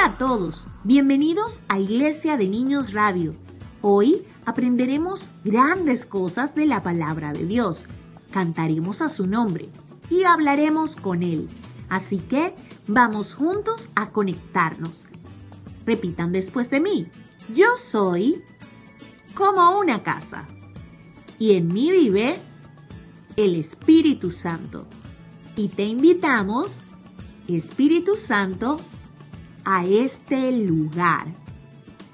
Hola a todos, bienvenidos a Iglesia de Niños Radio. Hoy aprenderemos grandes cosas de la palabra de Dios, cantaremos a su nombre y hablaremos con Él. Así que vamos juntos a conectarnos. Repitan después de mí, yo soy como una casa y en mí vive el Espíritu Santo. Y te invitamos, Espíritu Santo, a este lugar.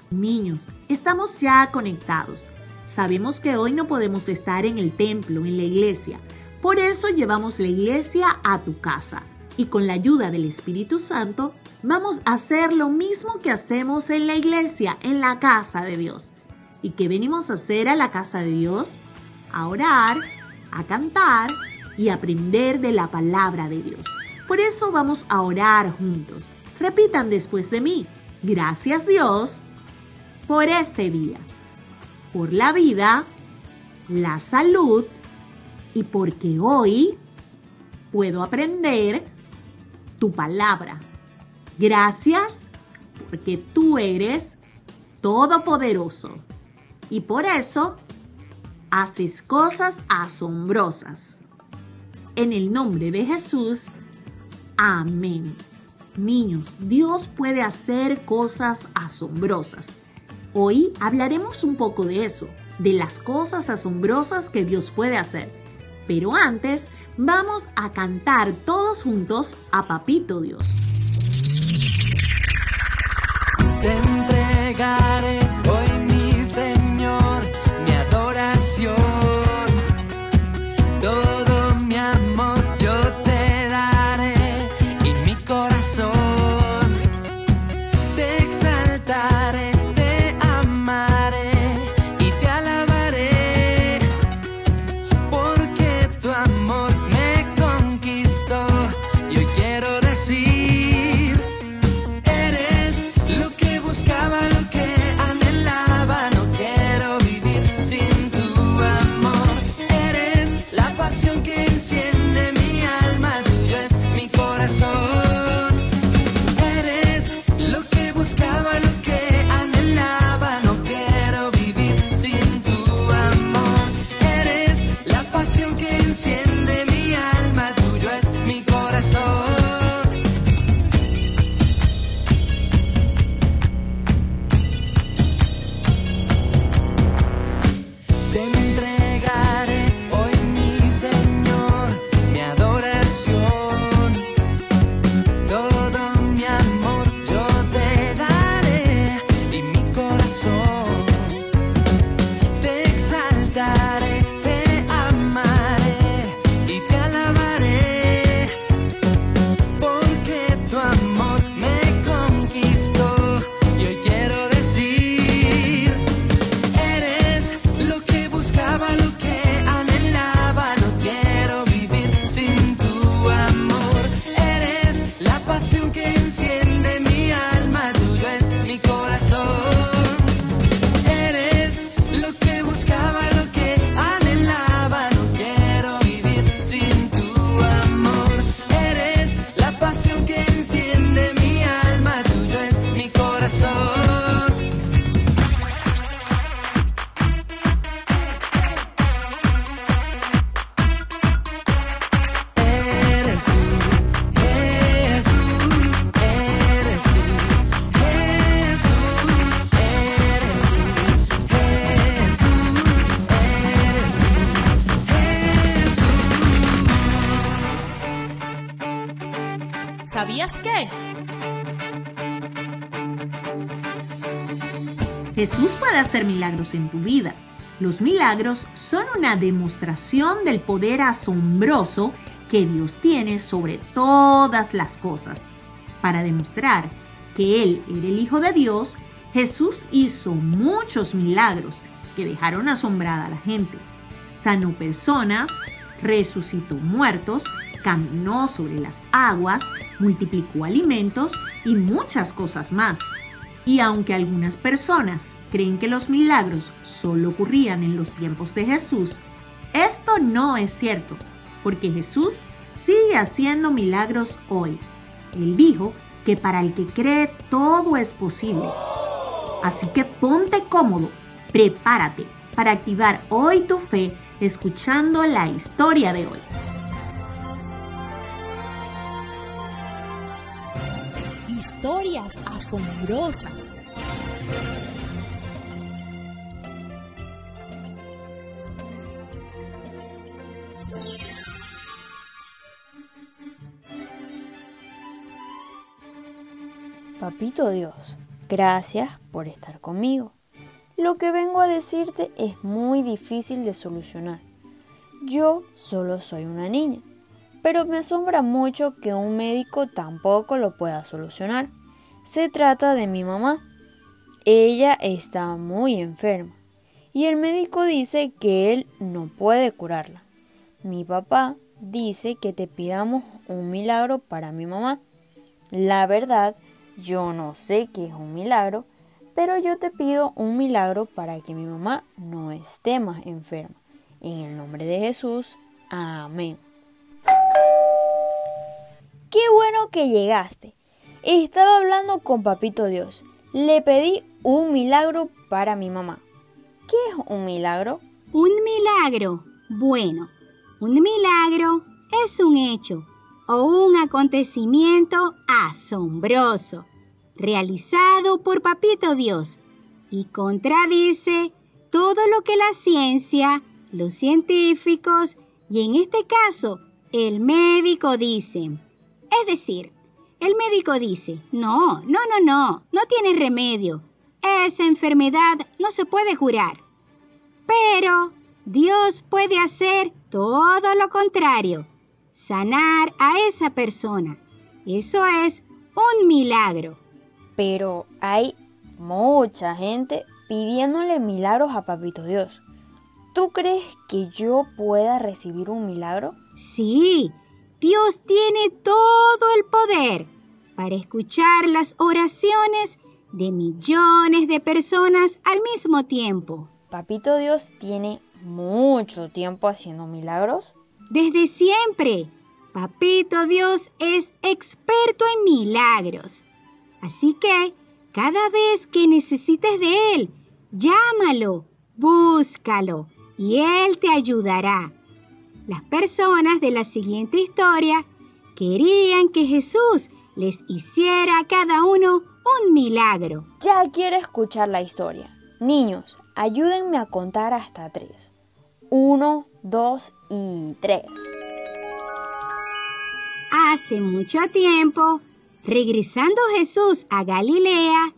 Niños, estamos ya conectados. Sabemos que hoy no podemos estar en el templo, en la iglesia. Por eso llevamos la iglesia a tu casa. Y con la ayuda del Espíritu Santo vamos a hacer lo mismo que hacemos en la iglesia, en la casa de Dios. ¿Y qué venimos a hacer a la casa de Dios? A orar, a cantar y aprender de la palabra de Dios. Por eso vamos a orar juntos. Repitan después de mí. Gracias Dios por este día, por la vida, la salud y porque hoy puedo aprender tu palabra. Gracias porque tú eres todopoderoso y por eso haces cosas asombrosas. En el nombre de Jesús, amén. Niños, Dios puede hacer cosas asombrosas. Hoy hablaremos un poco de eso, de las cosas asombrosas que Dios puede hacer. Pero antes, vamos a cantar todos juntos a Papito Dios. Te entregaré hoy mi Señor, mi adoración. Hacer milagros en tu vida. Los milagros son una demostración del poder asombroso que Dios tiene sobre todas las cosas. Para demostrar que Él era el Hijo de Dios, Jesús hizo muchos milagros que dejaron asombrada a la gente. Sanó personas, resucitó muertos, caminó sobre las aguas, multiplicó alimentos y muchas cosas más. Y aunque algunas personas creen que los milagros solo ocurrían en los tiempos de Jesús, esto no es cierto, porque Jesús sigue haciendo milagros hoy. Él dijo que para el que cree todo es posible. Así que ponte cómodo, prepárate para activar hoy tu fe escuchando la historia de hoy. Historias asombrosas. Papito Dios, gracias por estar conmigo. Lo que vengo a decirte es muy difícil de solucionar. Yo solo soy una niña, pero me asombra mucho que un médico tampoco lo pueda solucionar. Se trata de mi mamá. Ella está muy enferma y el médico dice que él no puede curarla. Mi papá dice que te pidamos un milagro para mi mamá. La verdad, yo no sé qué es un milagro, pero yo te pido un milagro para que mi mamá no esté más enferma. En el nombre de Jesús, amén. Qué bueno que llegaste. Estaba hablando con Papito Dios. Le pedí un milagro para mi mamá. ¿Qué es un milagro? Un milagro. Bueno, un milagro es un hecho o un acontecimiento asombroso realizado por Papito Dios y contradice todo lo que la ciencia, los científicos y en este caso el médico dicen. Es decir, el médico dice, no, no, no, no, no tiene remedio. Esa enfermedad no se puede curar. Pero Dios puede hacer todo lo contrario, sanar a esa persona. Eso es un milagro. Pero hay mucha gente pidiéndole milagros a Papito Dios. ¿Tú crees que yo pueda recibir un milagro? Sí, Dios tiene todo el poder para escuchar las oraciones de millones de personas al mismo tiempo. Papito Dios tiene mucho tiempo haciendo milagros. Desde siempre, Papito Dios es experto en milagros. Así que, cada vez que necesites de Él, llámalo, búscalo y Él te ayudará. Las personas de la siguiente historia querían que Jesús les hiciera a cada uno un milagro. Ya quiero escuchar la historia. Niños, ayúdenme a contar hasta tres. Uno, dos y tres. Hace mucho tiempo, regresando Jesús a Galilea,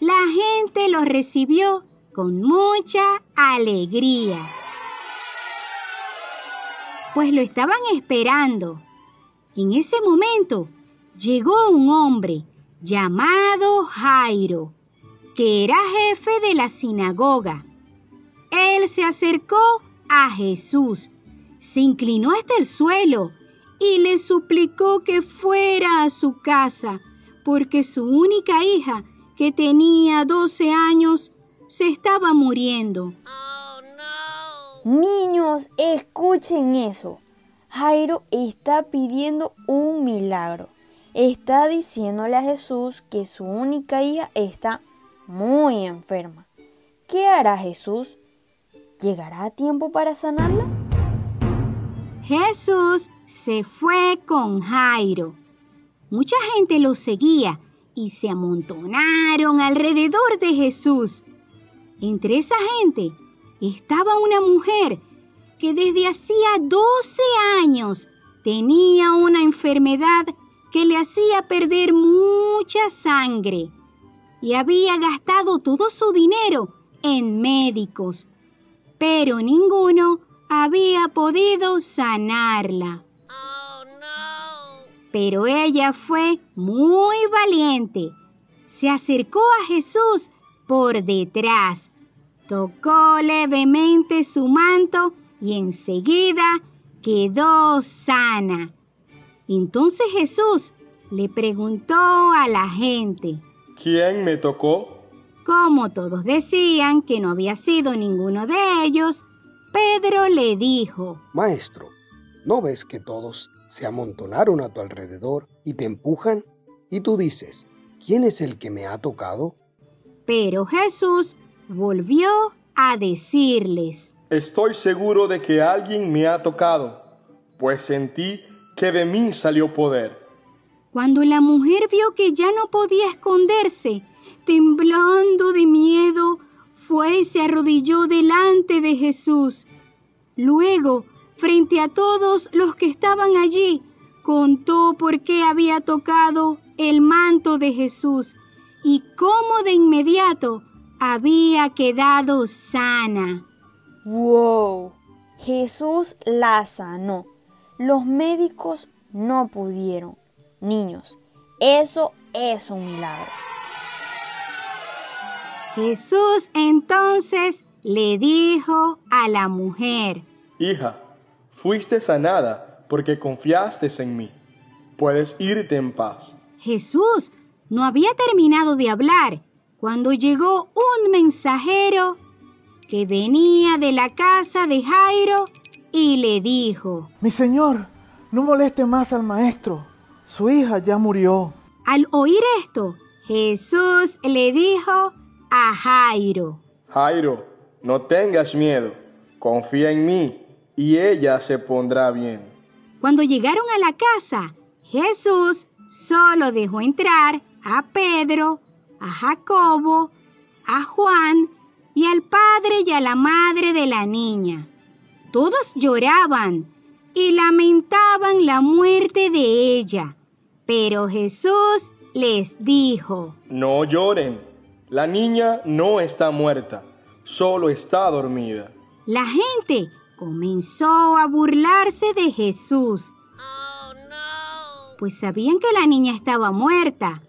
la gente lo recibió con mucha alegría pues lo estaban esperando. En ese momento llegó un hombre llamado Jairo, que era jefe de la sinagoga. Él se acercó a Jesús, se inclinó hasta el suelo y le suplicó que fuera a su casa, porque su única hija, que tenía 12 años, se estaba muriendo. Niños, escuchen eso. Jairo está pidiendo un milagro. Está diciéndole a Jesús que su única hija está muy enferma. ¿Qué hará Jesús? ¿Llegará a tiempo para sanarla? Jesús se fue con Jairo. Mucha gente lo seguía y se amontonaron alrededor de Jesús. Entre esa gente estaba una mujer que desde hacía 12 años tenía una enfermedad que le hacía perder mucha sangre y había gastado todo su dinero en médicos, pero ninguno había podido sanarla. Pero ella fue muy valiente. Se acercó a Jesús por detrás, tocó levemente su manto y enseguida quedó sana. Entonces Jesús le preguntó a la gente, ¿quién me tocó? Como todos decían que no había sido ninguno de ellos, Pedro le dijo, Maestro, ¿no ves que todos se amontonaron a tu alrededor y te empujan? Y tú dices, ¿quién es el que me ha tocado? Pero Jesús volvió a decirles, Estoy seguro de que alguien me ha tocado, pues sentí que de mí salió poder. Cuando la mujer vio que ya no podía esconderse, temblando de miedo, fue y se arrodilló delante de Jesús. Luego, frente a todos los que estaban allí, contó por qué había tocado el manto de Jesús y cómo de inmediato había quedado sana. ¡Wow! Jesús la sanó. Los médicos no pudieron. Niños, eso es un milagro. Jesús entonces le dijo a la mujer, Hija, fuiste sanada porque confiaste en mí. Puedes irte en paz. Jesús no había terminado de hablar cuando llegó un mensajero que venía de la casa de Jairo y le dijo, Mi señor, no moleste más al maestro. Su hija ya murió. Al oír esto, Jesús le dijo a Jairo, Jairo, no tengas miedo, confía en mí y ella se pondrá bien. Cuando llegaron a la casa, Jesús solo dejó entrar a Pedro, a Jacobo, a Juan y al padre y a la madre de la niña. Todos lloraban y lamentaban la muerte de ella. Pero Jesús les dijo, No lloren, la niña no está muerta, solo está dormida. La gente comenzó a burlarse de Jesús. Pues sabían que la niña estaba muerta.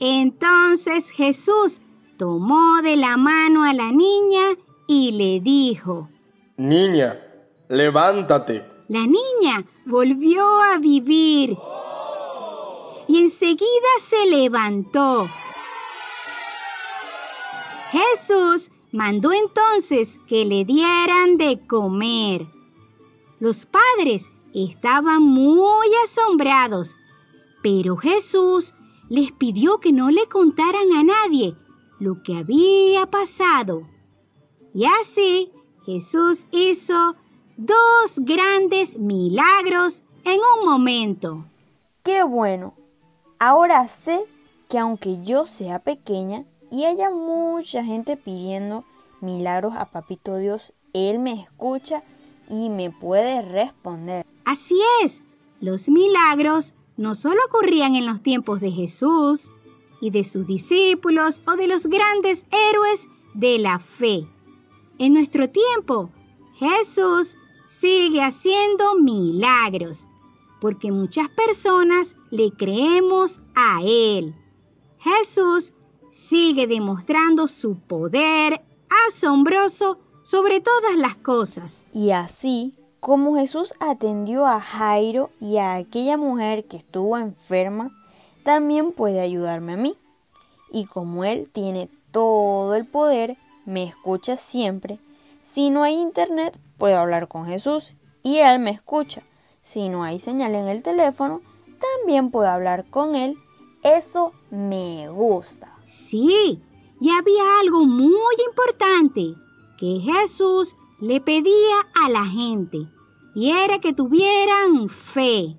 Entonces Jesús tomó de la mano a la niña y le dijo, Niña, levántate. La niña volvió a vivir y enseguida se levantó. Jesús mandó entonces que le dieran de comer. Los padres estaban muy asombrados, pero Jesús les pidió que no le contaran a nadie lo que había pasado. Y así Jesús hizo dos grandes milagros en un momento. ¡Qué bueno! Ahora sé que aunque yo sea pequeña y haya mucha gente pidiendo milagros a Papito Dios, Él me escucha y me puede responder. Así es, los milagros no solo ocurrían en los tiempos de Jesús y de sus discípulos o de los grandes héroes de la fe. En nuestro tiempo, Jesús sigue haciendo milagros, porque muchas personas le creemos a Él. Jesús sigue demostrando su poder asombroso sobre todas las cosas. Y así como Jesús atendió a Jairo y a aquella mujer que estuvo enferma, también puede ayudarme a mí. Y como Él tiene todo el poder, me escucha siempre. Si no hay internet, puedo hablar con Jesús y Él me escucha. Si no hay señal en el teléfono, también puedo hablar con Él. Eso me gusta. Sí, y había algo muy importante que Jesús le pedía a la gente, y era que tuvieran fe.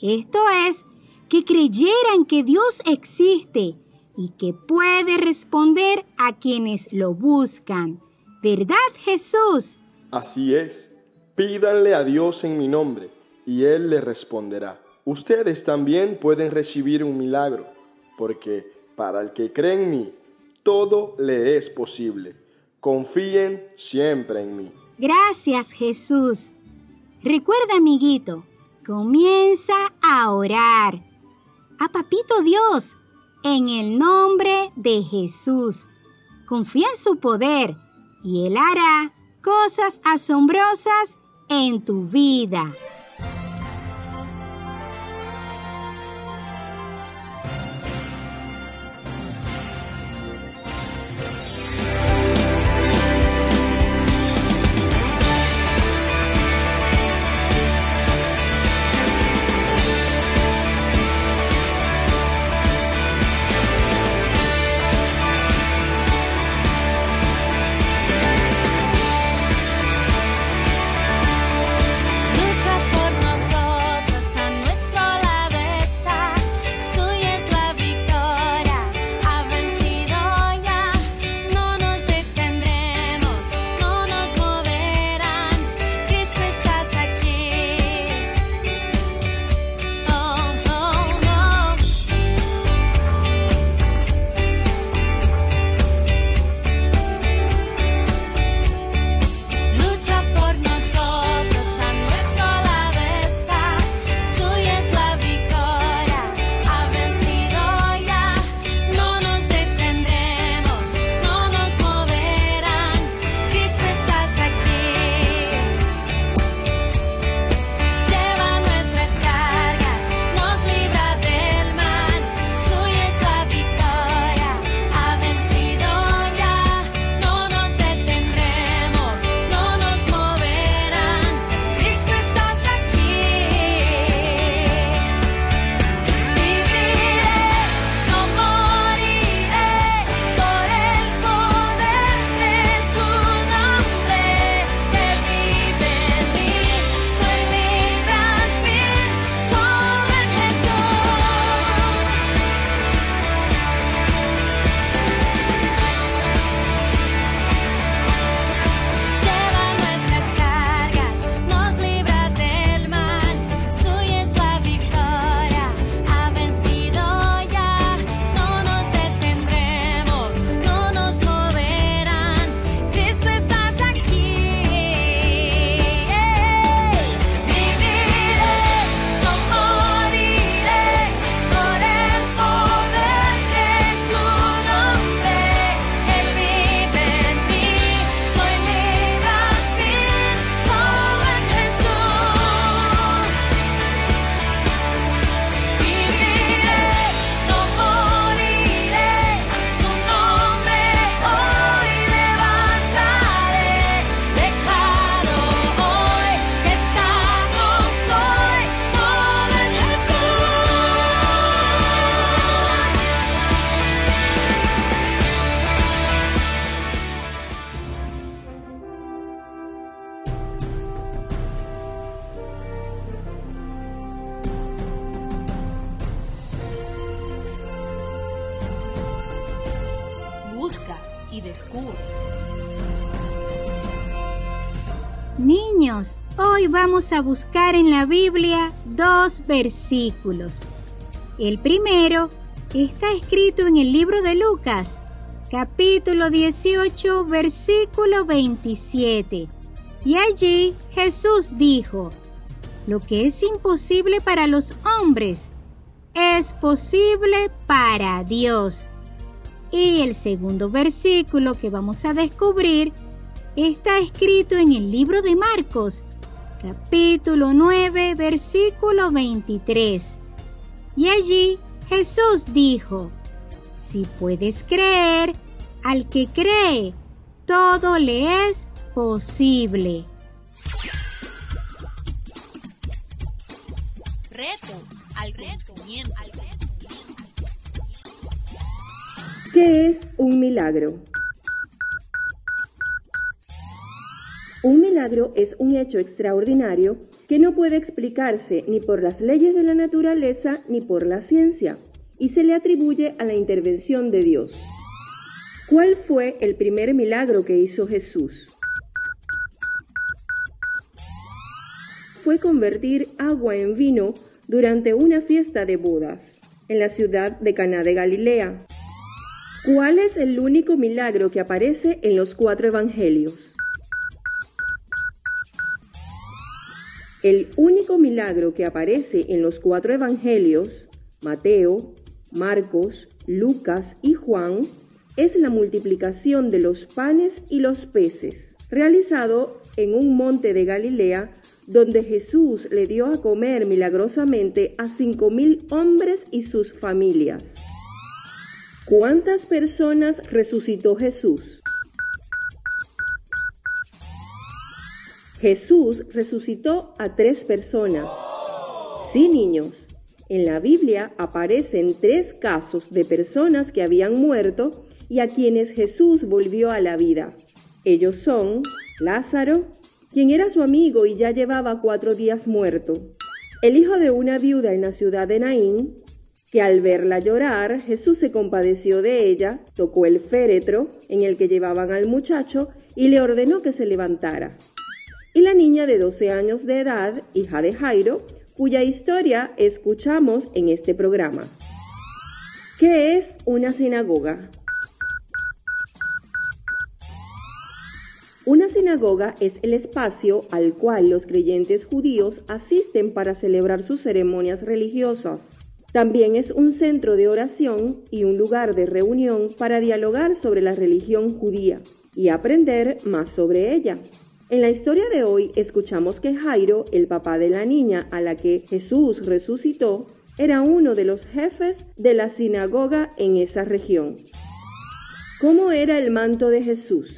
Esto es, que creyeran que Dios existe y que puede responder a quienes lo buscan. ¿Verdad, Jesús? Así es. Pídanle a Dios en mi nombre y Él le responderá. ustedes también pueden recibir un milagro, porque para el que cree en mí, todo le es posible. Confíen siempre en mí. Gracias Jesús. Recuerda, amiguito, comienza a orar. A Papito Dios, en el nombre de Jesús. Confía en su poder y Él hará cosas asombrosas en tu vida. Niños, hoy vamos a buscar en la Biblia dos versículos. El primero está escrito en el libro de Lucas, capítulo 18, versículo 27. Y allí Jesús dijo, lo que es imposible para los hombres es posible para Dios. Y el segundo versículo que vamos a descubrir está escrito en el libro de Marcos, capítulo 9, versículo 23. Y allí Jesús dijo, si puedes creer, al que cree, todo le es posible. Reto al conocimiento. ¿Qué es un milagro? Un milagro es un hecho extraordinario que no puede explicarse ni por las leyes de la naturaleza ni por la ciencia y se le atribuye a la intervención de Dios. ¿Cuál fue el primer milagro que hizo Jesús? Fue convertir agua en vino durante una fiesta de bodas en la ciudad de Caná de Galilea. ¿Cuál es el único milagro que aparece en los cuatro evangelios? El único milagro que aparece en los cuatro evangelios, Mateo, Marcos, Lucas y Juan, es la multiplicación de los panes y los peces, realizado en un monte de Galilea donde Jesús le dio a comer milagrosamente a cinco mil hombres y sus familias. ¿Cuántas personas resucitó Jesús? Jesús resucitó a tres personas. Sí, niños. En la Biblia aparecen tres casos de personas que habían muerto y a quienes Jesús volvió a la vida. Ellos son Lázaro, quien era su amigo y ya llevaba cuatro días muerto, el hijo de una viuda en la ciudad de Naín, al verla llorar, Jesús se compadeció de ella, tocó el féretro en el que llevaban al muchacho y le ordenó que se levantara. Y la niña de 12 años de edad, hija de Jairo, cuya historia escuchamos en este programa. ¿Qué es una sinagoga? Una sinagoga es el espacio al cual los creyentes judíos asisten para celebrar sus ceremonias religiosas. También es un centro de oración y un lugar de reunión para dialogar sobre la religión judía y aprender más sobre ella. En la historia de hoy escuchamos que Jairo, el papá de la niña a la que Jesús resucitó, era uno de los jefes de la sinagoga en esa región. ¿Cómo era el manto de Jesús?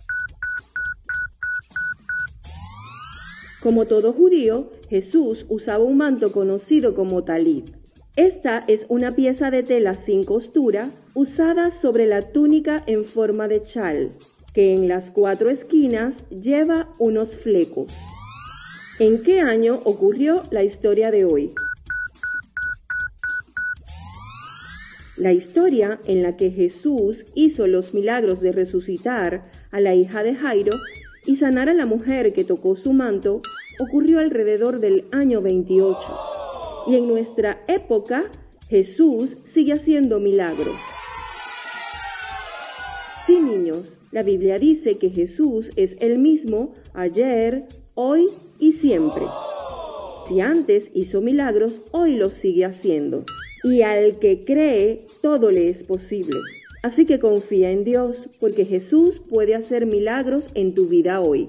Como todo judío, Jesús usaba un manto conocido como talit. Esta es una pieza de tela sin costura usada sobre la túnica en forma de chal, que en las cuatro esquinas lleva unos flecos. ¿En qué año ocurrió la historia de hoy? La historia en la que Jesús hizo los milagros de resucitar a la hija de Jairo y sanar a la mujer que tocó su manto ocurrió alrededor del año 28. Y en nuestra época Jesús sigue haciendo milagros. Sí, niños, la Biblia dice que Jesús es el mismo ayer, hoy y siempre. Si antes hizo milagros, hoy los sigue haciendo. Y al que cree, todo le es posible. Así que confía en Dios, porque Jesús puede hacer milagros en tu vida hoy.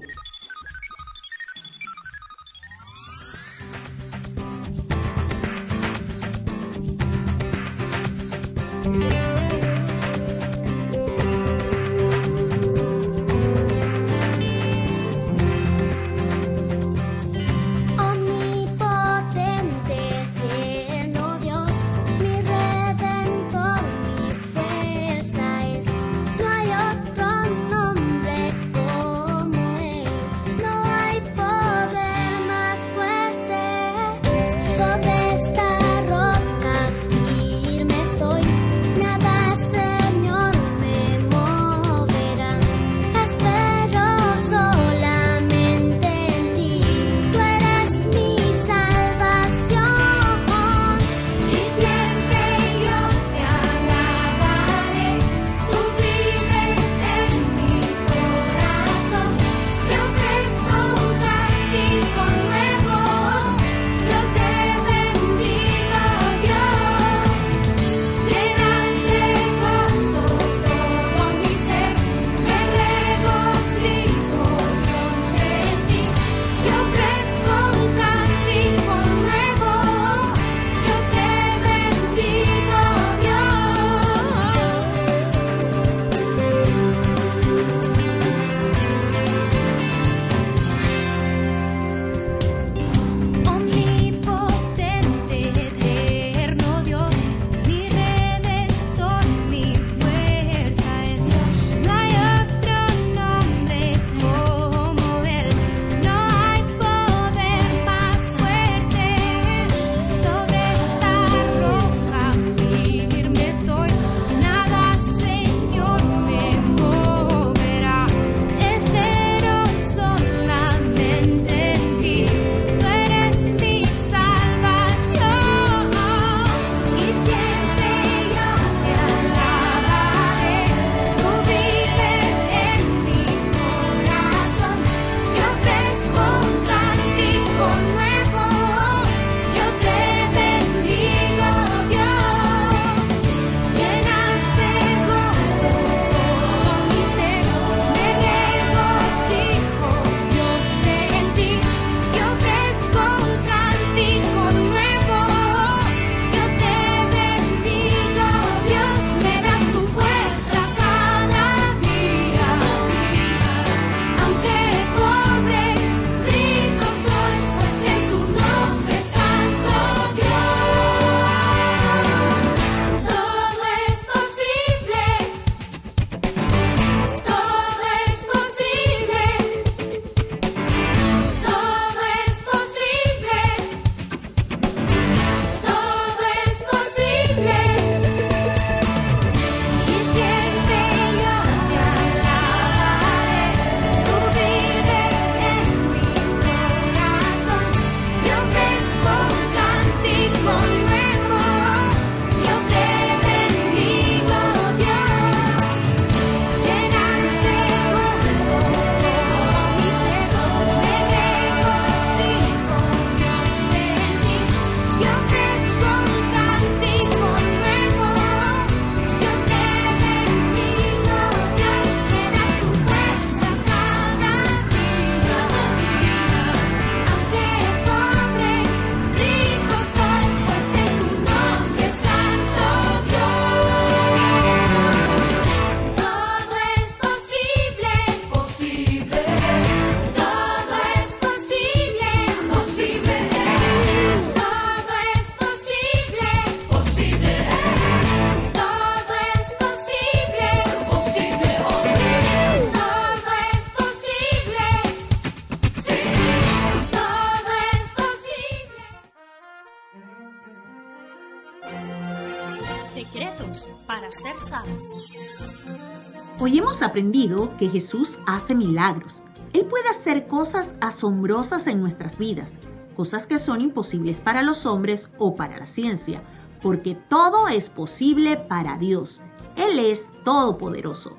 Aprendido que Jesús hace milagros. Él puede hacer cosas asombrosas en nuestras vidas, cosas que son imposibles para los hombres o para la ciencia, porque todo es posible para Dios. Él es todopoderoso.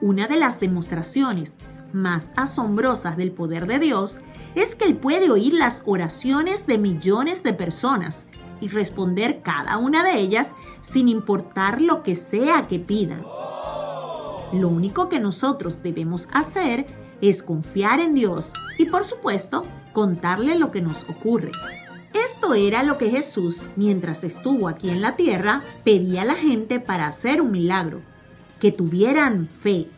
Una de las demostraciones más asombrosas del poder de Dios es que Él puede oír las oraciones de millones de personas y responder cada una de ellas sin importar lo que sea que pidan. Lo único que nosotros debemos hacer es confiar en Dios y por supuesto contarle lo que nos ocurre. Esto era lo que Jesús, mientras estuvo aquí en la tierra, pedía a la gente para hacer un milagro, que tuvieran fe,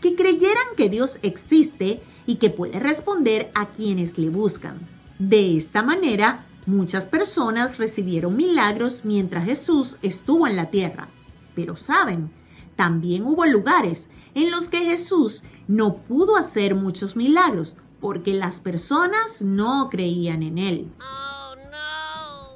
que creyeran que Dios existe y que puede responder a quienes le buscan. De esta manera, muchas personas recibieron milagros mientras Jesús estuvo en la tierra. Pero saben, también hubo lugares en los que Jesús no pudo hacer muchos milagros porque las personas no creían en él.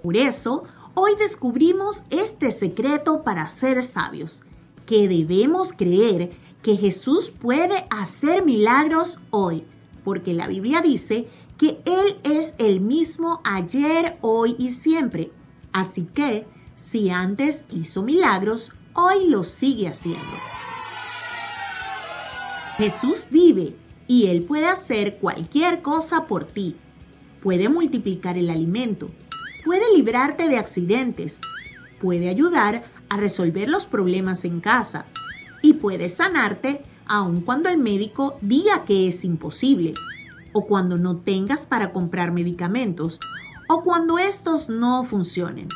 Por eso, hoy descubrimos este secreto para ser sabios, que debemos creer que Jesús puede hacer milagros hoy, porque la Biblia dice que Él es el mismo ayer, hoy y siempre. Así que, si antes hizo milagros, hoy los sigue haciendo. Jesús vive y Él puede hacer cualquier cosa por ti. Puede multiplicar el alimento, puede librarte de accidentes, puede ayudar a resolver los problemas en casa y puede sanarte aun cuando el médico diga que es imposible o cuando no tengas para comprar medicamentos o cuando estos no funcionen.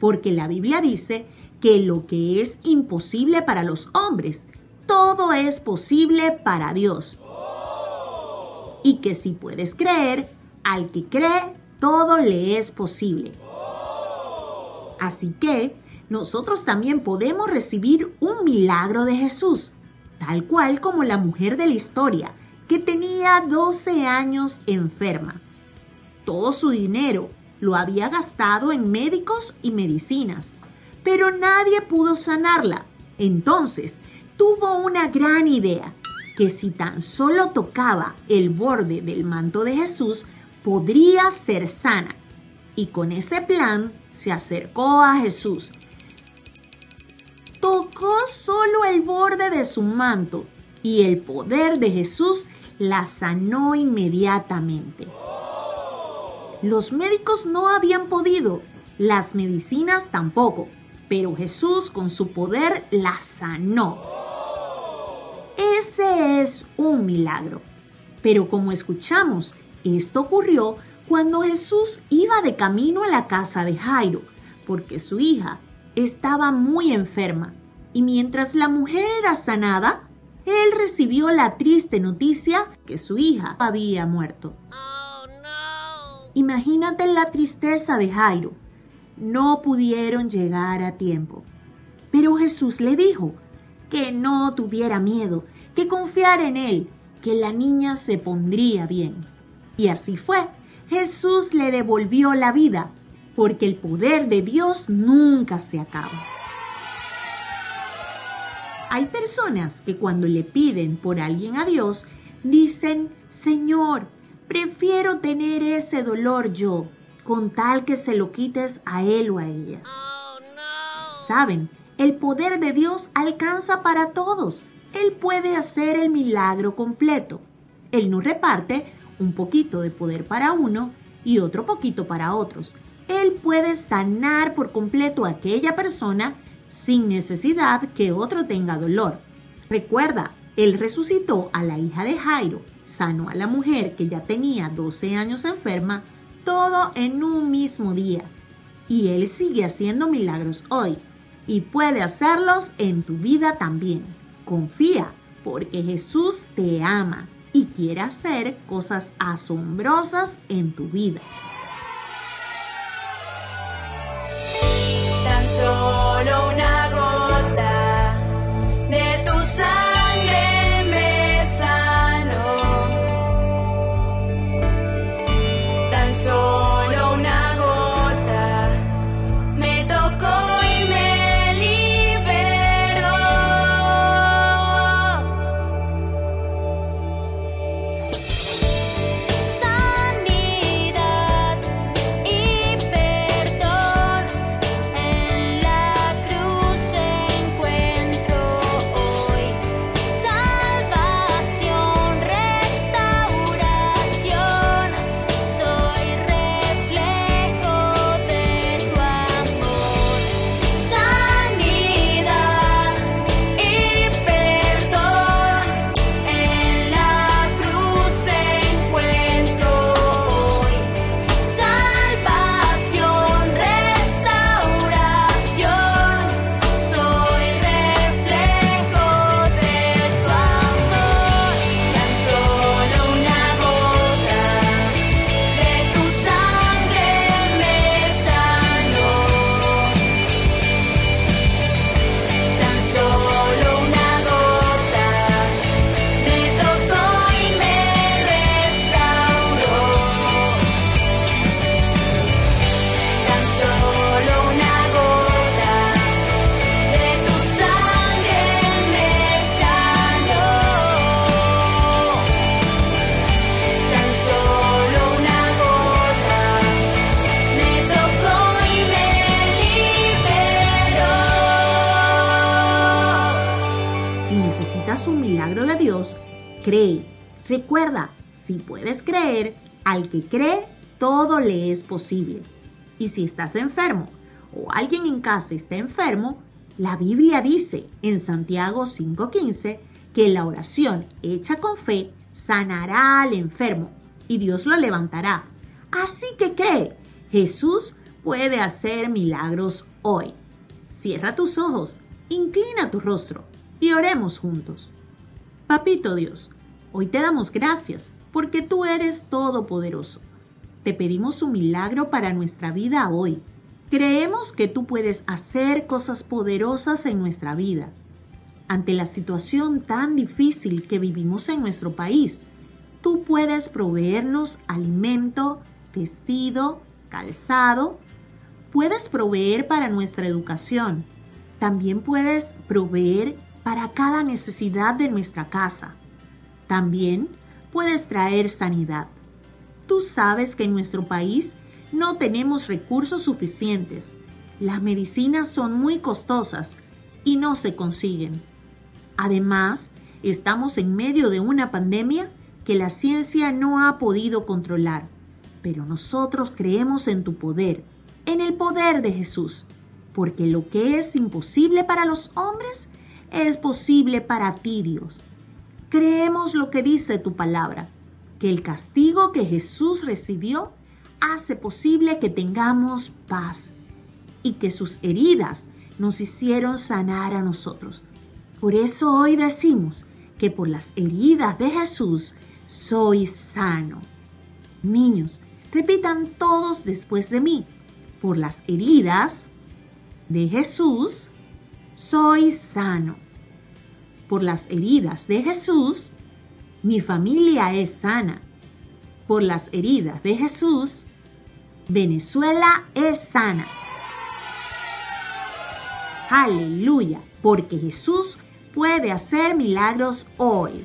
Porque la Biblia dice que lo que es imposible para los hombres, todo es posible para Dios. Y que si puedes creer, al que cree, todo le es posible. Así que nosotros también podemos recibir un milagro de Jesús, tal cual como la mujer de la historia, que tenía 12 años enferma. Todo su dinero lo había gastado en médicos y medicinas, pero nadie pudo sanarla. Entonces tuvo una gran idea, que si tan solo tocaba el borde del manto de Jesús, podría ser sana. Y con ese plan se acercó a Jesús. Tocó solo el borde de su manto y el poder de Jesús la sanó inmediatamente. Los médicos no habían podido, las medicinas tampoco, pero Jesús con su poder la sanó. Ese es un milagro. Pero como escuchamos, esto ocurrió cuando Jesús iba de camino a la casa de Jairo, porque su hija estaba muy enferma, y mientras la mujer era sanada, él recibió la triste noticia que su hija había muerto. Imagínate la tristeza de Jairo. No pudieron llegar a tiempo. Pero Jesús le dijo que no tuviera miedo, que confiara en él, que la niña se pondría bien. Y así fue. Jesús le devolvió la vida, porque el poder de Dios nunca se acaba. Hay personas que cuando le piden por alguien a Dios, dicen, Señor, prefiero tener ese dolor yo, con tal que se lo quites a él o a ella. Saben, el poder de Dios alcanza para todos. Él puede hacer el milagro completo. Él no reparte un poquito de poder para uno y otro poquito para otros. Él puede sanar por completo a aquella persona sin necesidad que otro tenga dolor. Recuerda, Él resucitó a la hija de Jairo, sanó a la mujer que ya tenía 12 años enferma, todo en un mismo día. Y Él sigue haciendo milagros hoy y puede hacerlos en tu vida también. Confía, porque Jesús te ama y quiere hacer cosas asombrosas en tu vida. Tan solo una cree. Recuerda, si puedes creer, al que cree, todo le es posible. Y si estás enfermo o alguien en casa está enfermo, la Biblia dice en Santiago 5:15 que la oración hecha con fe sanará al enfermo y Dios lo levantará. Así que cree, Jesús puede hacer milagros hoy. Cierra tus ojos, inclina tu rostro y oremos juntos. Papito Dios, hoy te damos gracias porque tú eres todopoderoso. Te pedimos un milagro para nuestra vida hoy. Creemos que tú puedes hacer cosas poderosas en nuestra vida. Ante la situación tan difícil que vivimos en nuestro país, tú puedes proveernos alimento, vestido, calzado. Puedes proveer para nuestra educación. También puedes proveer para cada necesidad de nuestra casa. También puedes traer sanidad. Tú sabes que en nuestro país no tenemos recursos suficientes. Las medicinas son muy costosas y no se consiguen. Además, estamos en medio de una pandemia que la ciencia no ha podido controlar. Pero nosotros creemos en tu poder, en el poder de Jesús, porque lo que es imposible para los hombres es posible para ti, Dios. Creemos lo que dice tu palabra, que el castigo que Jesús recibió hace posible que tengamos paz y que sus heridas nos hicieron sanar a nosotros. Por eso hoy decimos que por las heridas de Jesús soy sano. Niños, repitan todos después de mí. Por las heridas de Jesús soy sano. Por las heridas de Jesús, mi familia es sana. Por las heridas de Jesús, Venezuela es sana. Aleluya, porque Jesús puede hacer milagros hoy.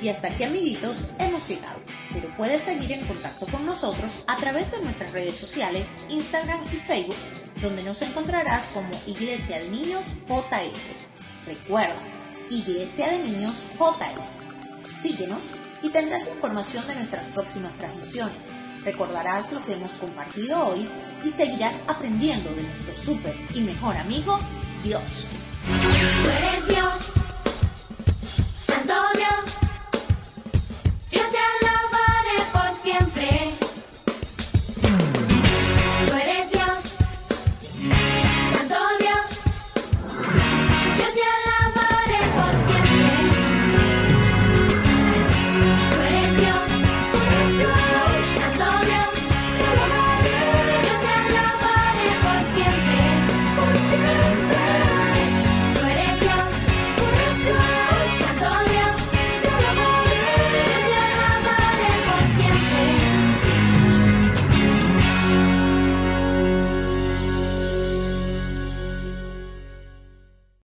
Y hasta aquí amiguitos hemos llegado, pero puedes seguir en contacto con nosotros a través de nuestras redes sociales, Instagram y Facebook, donde nos encontrarás como Iglesia de Niños JS. Recuerda, Iglesia de Niños JS. Síguenos y tendrás información de nuestras próximas transmisiones. Recordarás lo que hemos compartido hoy y seguirás aprendiendo de nuestro súper y mejor amigo, Dios.